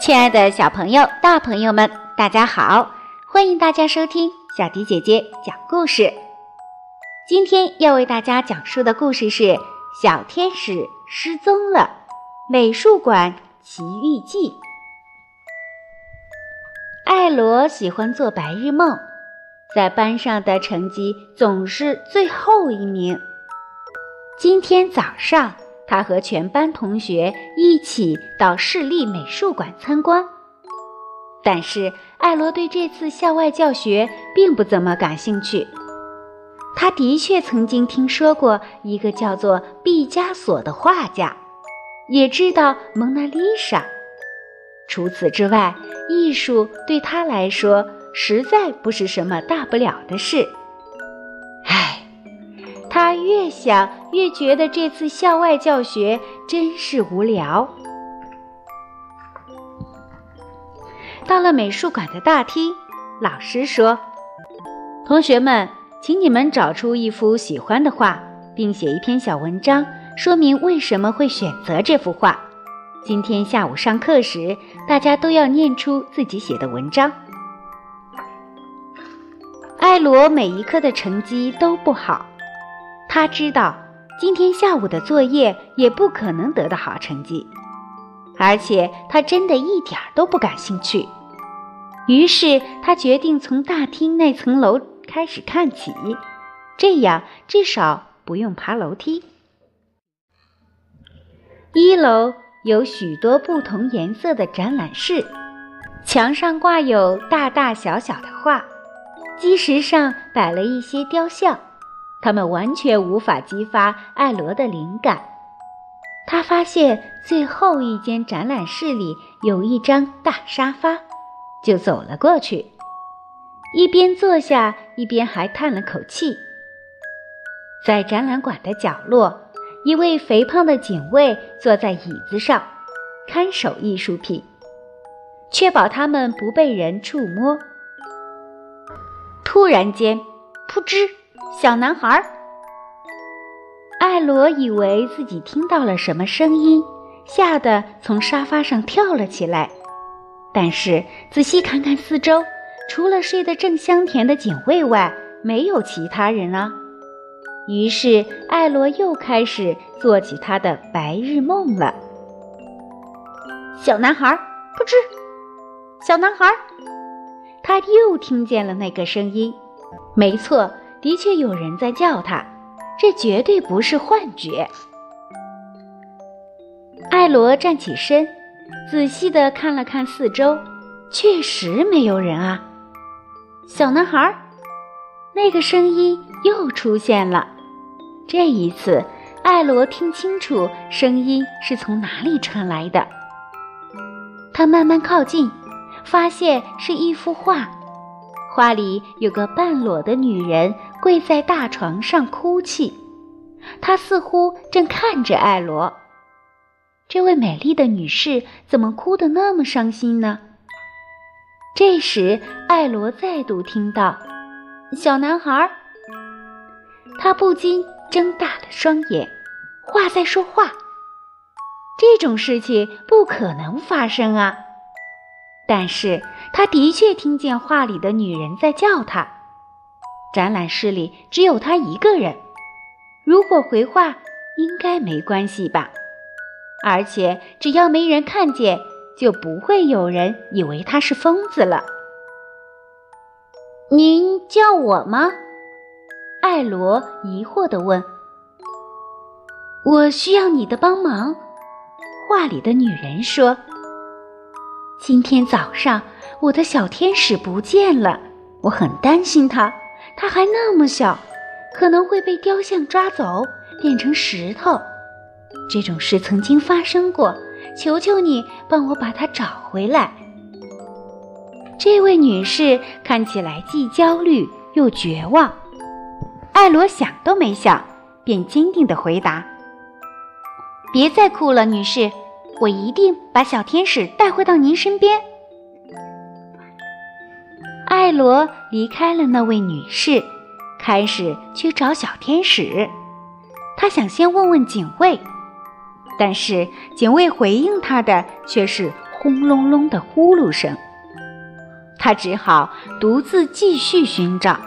亲爱的小朋友、大朋友们，大家好！欢迎大家收听小迪姐姐讲故事。今天要为大家讲述的故事是《小天使失踪了》美术馆奇遇记。艾罗喜欢做白日梦，在班上的成绩总是最后一名。今天早上。他和全班同学一起到市立美术馆参观，但是艾罗对这次校外教学并不怎么感兴趣。他的确曾经听说过一个叫做毕加索的画家，也知道蒙娜丽莎。除此之外，艺术对他来说实在不是什么大不了的事。唉越想越觉得这次校外教学真是无聊。到了美术馆的大厅，老师说：“同学们，请你们找出一幅喜欢的画，并写一篇小文章，说明为什么会选择这幅画。今天下午上课时，大家都要念出自己写的文章。”艾罗每一科的成绩都不好。他知道今天下午的作业也不可能得到好成绩，而且他真的一点儿都不感兴趣。于是他决定从大厅那层楼开始看起，这样至少不用爬楼梯。一楼有许多不同颜色的展览室，墙上挂有大大小小的画，基石上摆了一些雕像。他们完全无法激发艾罗的灵感。他发现最后一间展览室里有一张大沙发，就走了过去，一边坐下一边还叹了口气。在展览馆的角落，一位肥胖的警卫坐在椅子上，看守艺术品，确保他们不被人触摸。突然间，噗嗤。小男孩，艾罗以为自己听到了什么声音，吓得从沙发上跳了起来。但是仔细看看四周，除了睡得正香甜的警卫外，没有其他人啊。于是艾罗又开始做起他的白日梦了。小男孩，噗嗤！小男孩，他又听见了那个声音，没错。的确有人在叫他，这绝对不是幻觉。艾罗站起身，仔细地看了看四周，确实没有人啊。小男孩，那个声音又出现了。这一次，艾罗听清楚声音是从哪里传来的。他慢慢靠近，发现是一幅画。画里有个半裸的女人跪在大床上哭泣，她似乎正看着艾罗。这位美丽的女士怎么哭得那么伤心呢？这时，艾罗再度听到“小男孩”，他不禁睁大了双眼。画在说话，这种事情不可能发生啊！但是。他的确听见画里的女人在叫他。展览室里只有他一个人，如果回话，应该没关系吧？而且只要没人看见，就不会有人以为他是疯子了。您叫我吗？艾罗疑惑地问。我需要你的帮忙。画里的女人说：“今天早上。”我的小天使不见了，我很担心他。他还那么小，可能会被雕像抓走，变成石头。这种事曾经发生过，求求你帮我把他找回来。这位女士看起来既焦虑又绝望。艾罗想都没想，便坚定地回答：“别再哭了，女士，我一定把小天使带回到您身边。”艾罗离开了那位女士，开始去找小天使。他想先问问警卫，但是警卫回应他的却是轰隆隆的呼噜声。他只好独自继续寻找。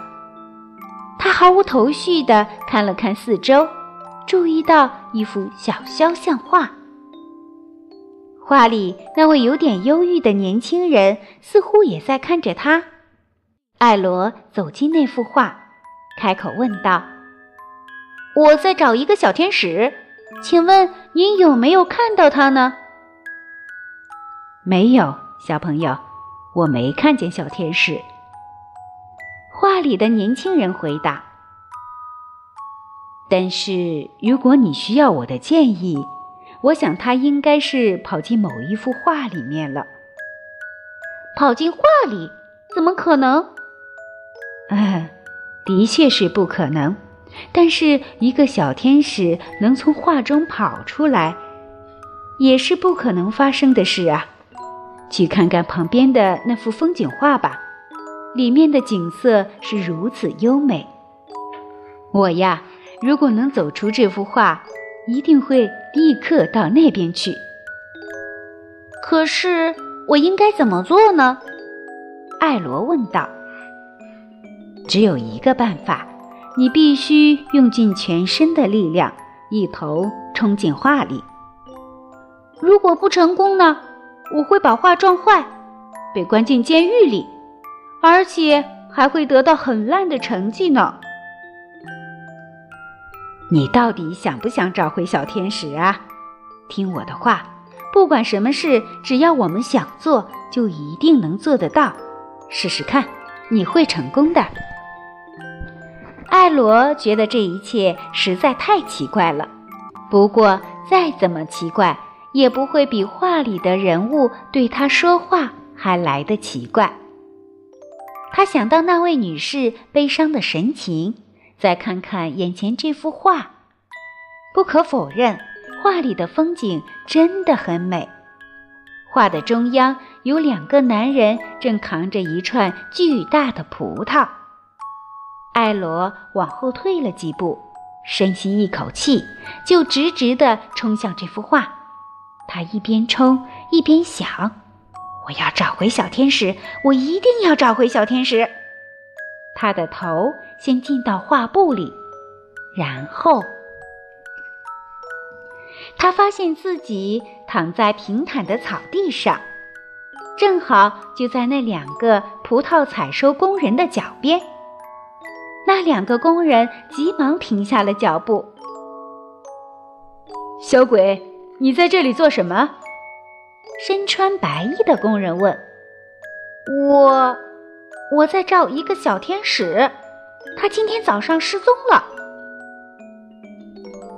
他毫无头绪地看了看四周，注意到一幅小肖像画。画里那位有点忧郁的年轻人似乎也在看着他。艾罗走进那幅画，开口问道：“我在找一个小天使，请问您有没有看到他呢？”“没有，小朋友，我没看见小天使。”画里的年轻人回答。“但是如果你需要我的建议，我想他应该是跑进某一幅画里面了。”“跑进画里？怎么可能？”嗯，的确是不可能。但是一个小天使能从画中跑出来，也是不可能发生的事啊！去看看旁边的那幅风景画吧，里面的景色是如此优美。我呀，如果能走出这幅画，一定会立刻到那边去。可是我应该怎么做呢？艾罗问道。只有一个办法，你必须用尽全身的力量，一头冲进画里。如果不成功呢？我会把画撞坏，被关进监狱里，而且还会得到很烂的成绩呢。你到底想不想找回小天使啊？听我的话，不管什么事，只要我们想做，就一定能做得到。试试看，你会成功的。艾罗觉得这一切实在太奇怪了，不过再怎么奇怪，也不会比画里的人物对他说话还来得奇怪。他想到那位女士悲伤的神情，再看看眼前这幅画，不可否认，画里的风景真的很美。画的中央有两个男人正扛着一串巨大的葡萄。艾罗往后退了几步，深吸一口气，就直直地冲向这幅画。他一边冲一边想：“我要找回小天使，我一定要找回小天使。”他的头先进到画布里，然后他发现自己躺在平坦的草地上，正好就在那两个葡萄采收工人的脚边。那两个工人急忙停下了脚步。小鬼，你在这里做什么？身穿白衣的工人问。我，我在照一个小天使，他今天早上失踪了。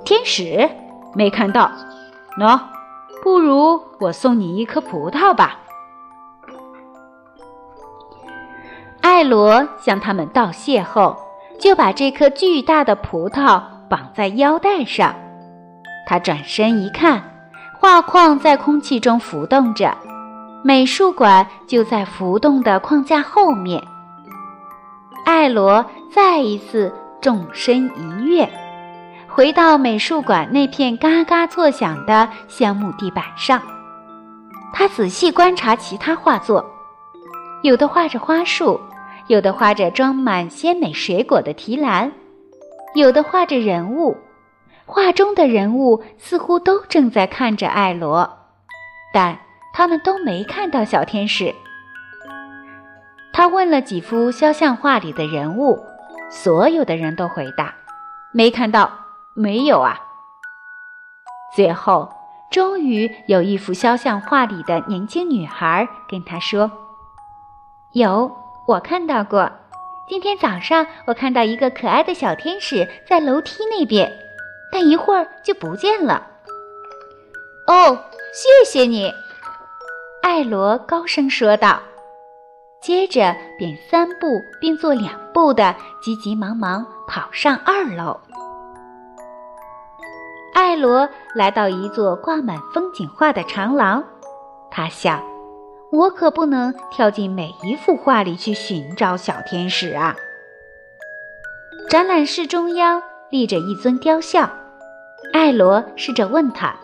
天使没看到。喏，不如我送你一颗葡萄吧。艾罗向他们道谢后。就把这颗巨大的葡萄绑在腰带上。他转身一看，画框在空气中浮动着，美术馆就在浮动的框架后面。艾罗再一次纵身一跃，回到美术馆那片嘎嘎作响的橡木地板上。他仔细观察其他画作，有的画着花束。有的画着装满鲜美水果的提篮，有的画着人物，画中的人物似乎都正在看着艾罗，但他们都没看到小天使。他问了几幅肖像画里的人物，所有的人都回答：“没看到，没有啊。”最后，终于有一幅肖像画里的年轻女孩跟他说：“有。”我看到过，今天早上我看到一个可爱的小天使在楼梯那边，但一会儿就不见了。哦，谢谢你，艾罗高声说道，接着便三步并作两步的急急忙忙跑上二楼。艾罗来到一座挂满风景画的长廊，他想。我可不能跳进每一幅画里去寻找小天使啊！展览室中央立着一尊雕像，艾罗试着问他：“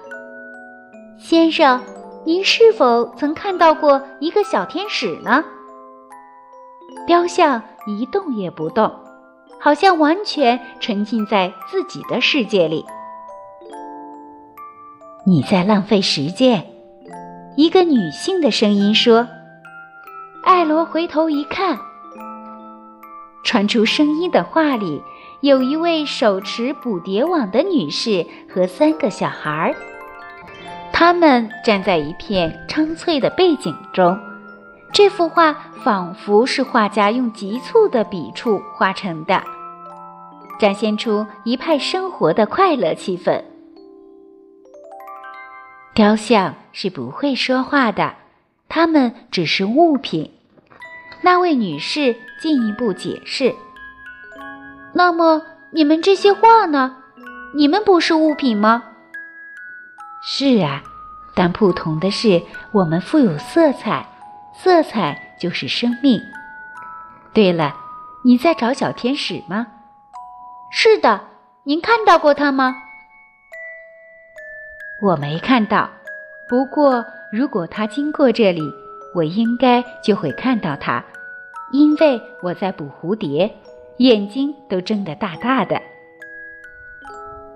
先生，您是否曾看到过一个小天使呢？”雕像一动也不动，好像完全沉浸在自己的世界里。你在浪费时间。一个女性的声音说：“艾罗回头一看，传出声音的画里有一位手持捕蝶网的女士和三个小孩儿，他们站在一片苍翠的背景中。这幅画仿佛是画家用急促的笔触画成的，展现出一派生活的快乐气氛。”雕像是不会说话的，它们只是物品。那位女士进一步解释：“那么你们这些画呢？你们不是物品吗？”“是啊，但不同的是，我们富有色彩，色彩就是生命。”对了，你在找小天使吗？“是的，您看到过它吗？”我没看到，不过如果他经过这里，我应该就会看到他，因为我在捕蝴蝶，眼睛都睁得大大的。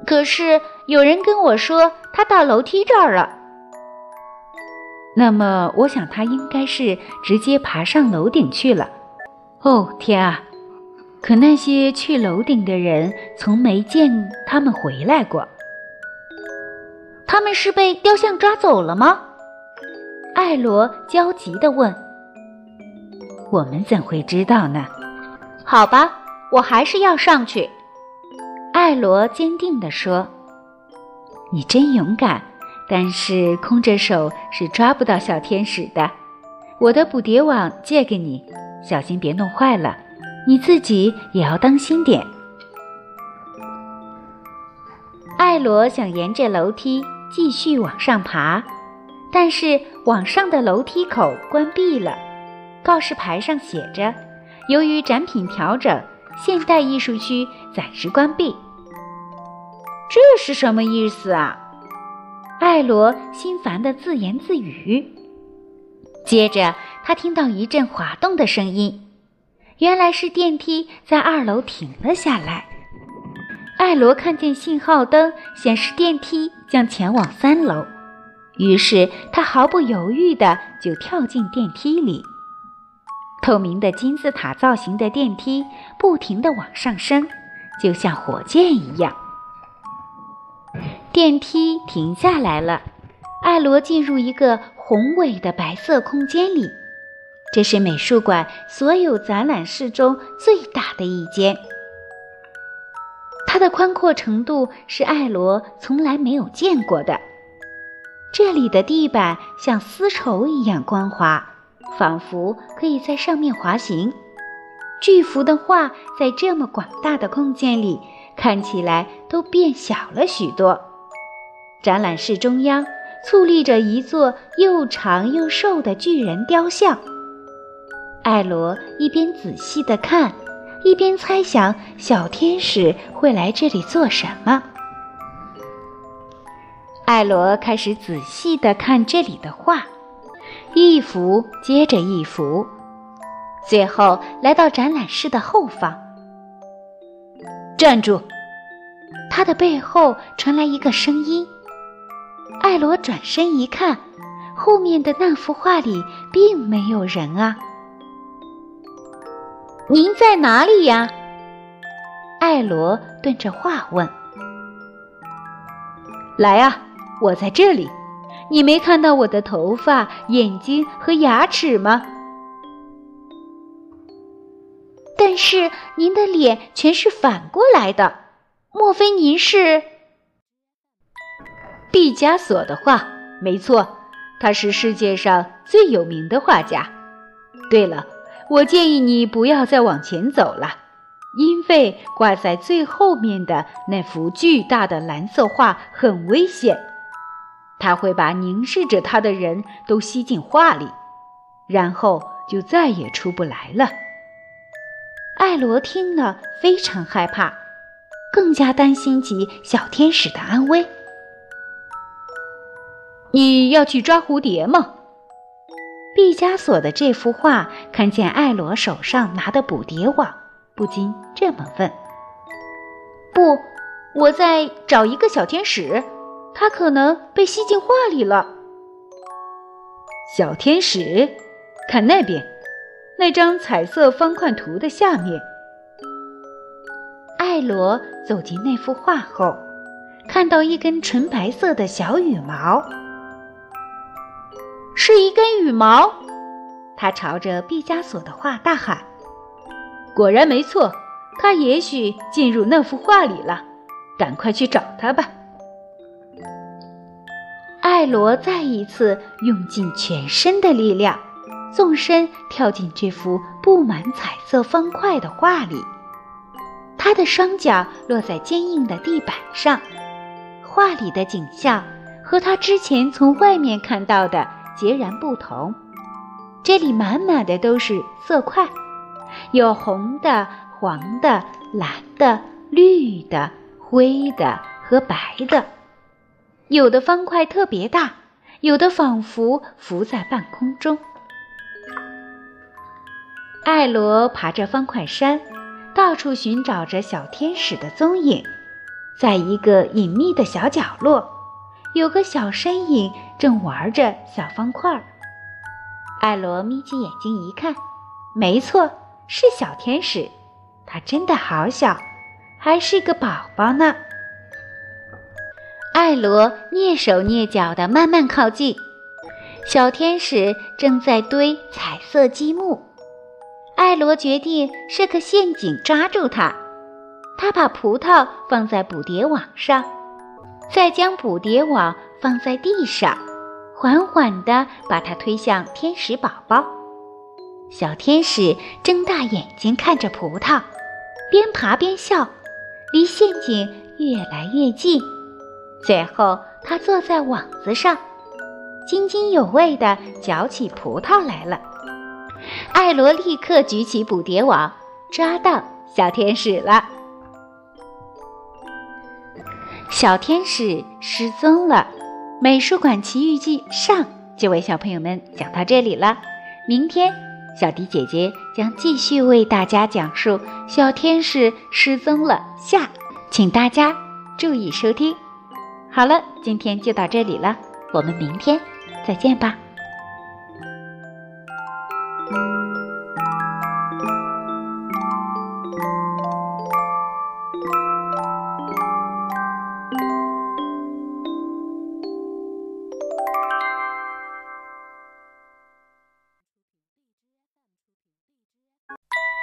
可是有人跟我说他到楼梯这儿了，那么我想他应该是直接爬上楼顶去了。哦天啊！可那些去楼顶的人从没见他们回来过。他们是被雕像抓走了吗？艾罗焦急地问。“我们怎会知道呢？”好吧，我还是要上去。”艾罗坚定地说。“你真勇敢，但是空着手是抓不到小天使的。我的捕蝶网借给你，小心别弄坏了。你自己也要当心点。”艾罗想沿着楼梯。继续往上爬，但是往上的楼梯口关闭了，告示牌上写着：“由于展品调整，现代艺术区暂时关闭。”这是什么意思啊？艾罗心烦的自言自语。接着，他听到一阵滑动的声音，原来是电梯在二楼停了下来。艾罗看见信号灯显示电梯将前往三楼，于是他毫不犹豫地就跳进电梯里。透明的金字塔造型的电梯不停地往上升，就像火箭一样。电梯停下来了，艾罗进入一个宏伟的白色空间里，这是美术馆所有展览室中最大的一间。它的宽阔程度是艾罗从来没有见过的。这里的地板像丝绸一样光滑，仿佛可以在上面滑行。巨幅的画在这么广大的空间里看起来都变小了许多。展览室中央矗立着一座又长又瘦的巨人雕像。艾罗一边仔细地看。一边猜想小天使会来这里做什么，艾罗开始仔细地看这里的画，一幅接着一幅，最后来到展览室的后方。站住！他的背后传来一个声音。艾罗转身一看，后面的那幅画里并没有人啊。您在哪里呀？艾罗顿着画问。来啊，我在这里。你没看到我的头发、眼睛和牙齿吗？但是您的脸全是反过来的，莫非您是毕加索的画？没错，他是世界上最有名的画家。对了。我建议你不要再往前走了，因为挂在最后面的那幅巨大的蓝色画很危险，它会把凝视着它的人都吸进画里，然后就再也出不来了。艾罗听了非常害怕，更加担心起小天使的安危。你要去抓蝴蝶吗？毕加索的这幅画看见艾罗手上拿的捕蝶网，不禁这么问：“不，我在找一个小天使，他可能被吸进画里了。”小天使，看那边，那张彩色方块图的下面。艾罗走进那幅画后，看到一根纯白色的小羽毛。是一根羽毛，他朝着毕加索的画大喊：“果然没错，他也许进入那幅画里了，赶快去找他吧！”艾罗再一次用尽全身的力量，纵身跳进这幅布满彩色方块的画里。他的双脚落在坚硬的地板上，画里的景象和他之前从外面看到的。截然不同，这里满满的都是色块，有红的、黄的、蓝的、绿的、灰的和白的。有的方块特别大，有的仿佛浮在半空中。艾罗爬着方块山，到处寻找着小天使的踪影。在一个隐秘的小角落，有个小身影。正玩着小方块儿，艾罗眯起眼睛一看，没错，是小天使。他真的好小，还是个宝宝呢。艾罗蹑手蹑脚地慢慢靠近，小天使正在堆彩色积木。艾罗决定设个陷阱抓住他。他把葡萄放在捕蝶网上，再将捕蝶网。放在地上，缓缓地把它推向天使宝宝。小天使睁大眼睛看着葡萄，边爬边笑，离陷阱越来越近。最后，他坐在网子上，津津有味地嚼起葡萄来了。艾罗立刻举起捕蝶网，抓到小天使了。小天使失踪了。《美术馆奇遇记》上就为小朋友们讲到这里了。明天，小迪姐姐将继续为大家讲述小天使失踪了下，请大家注意收听。好了，今天就到这里了，我们明天再见吧。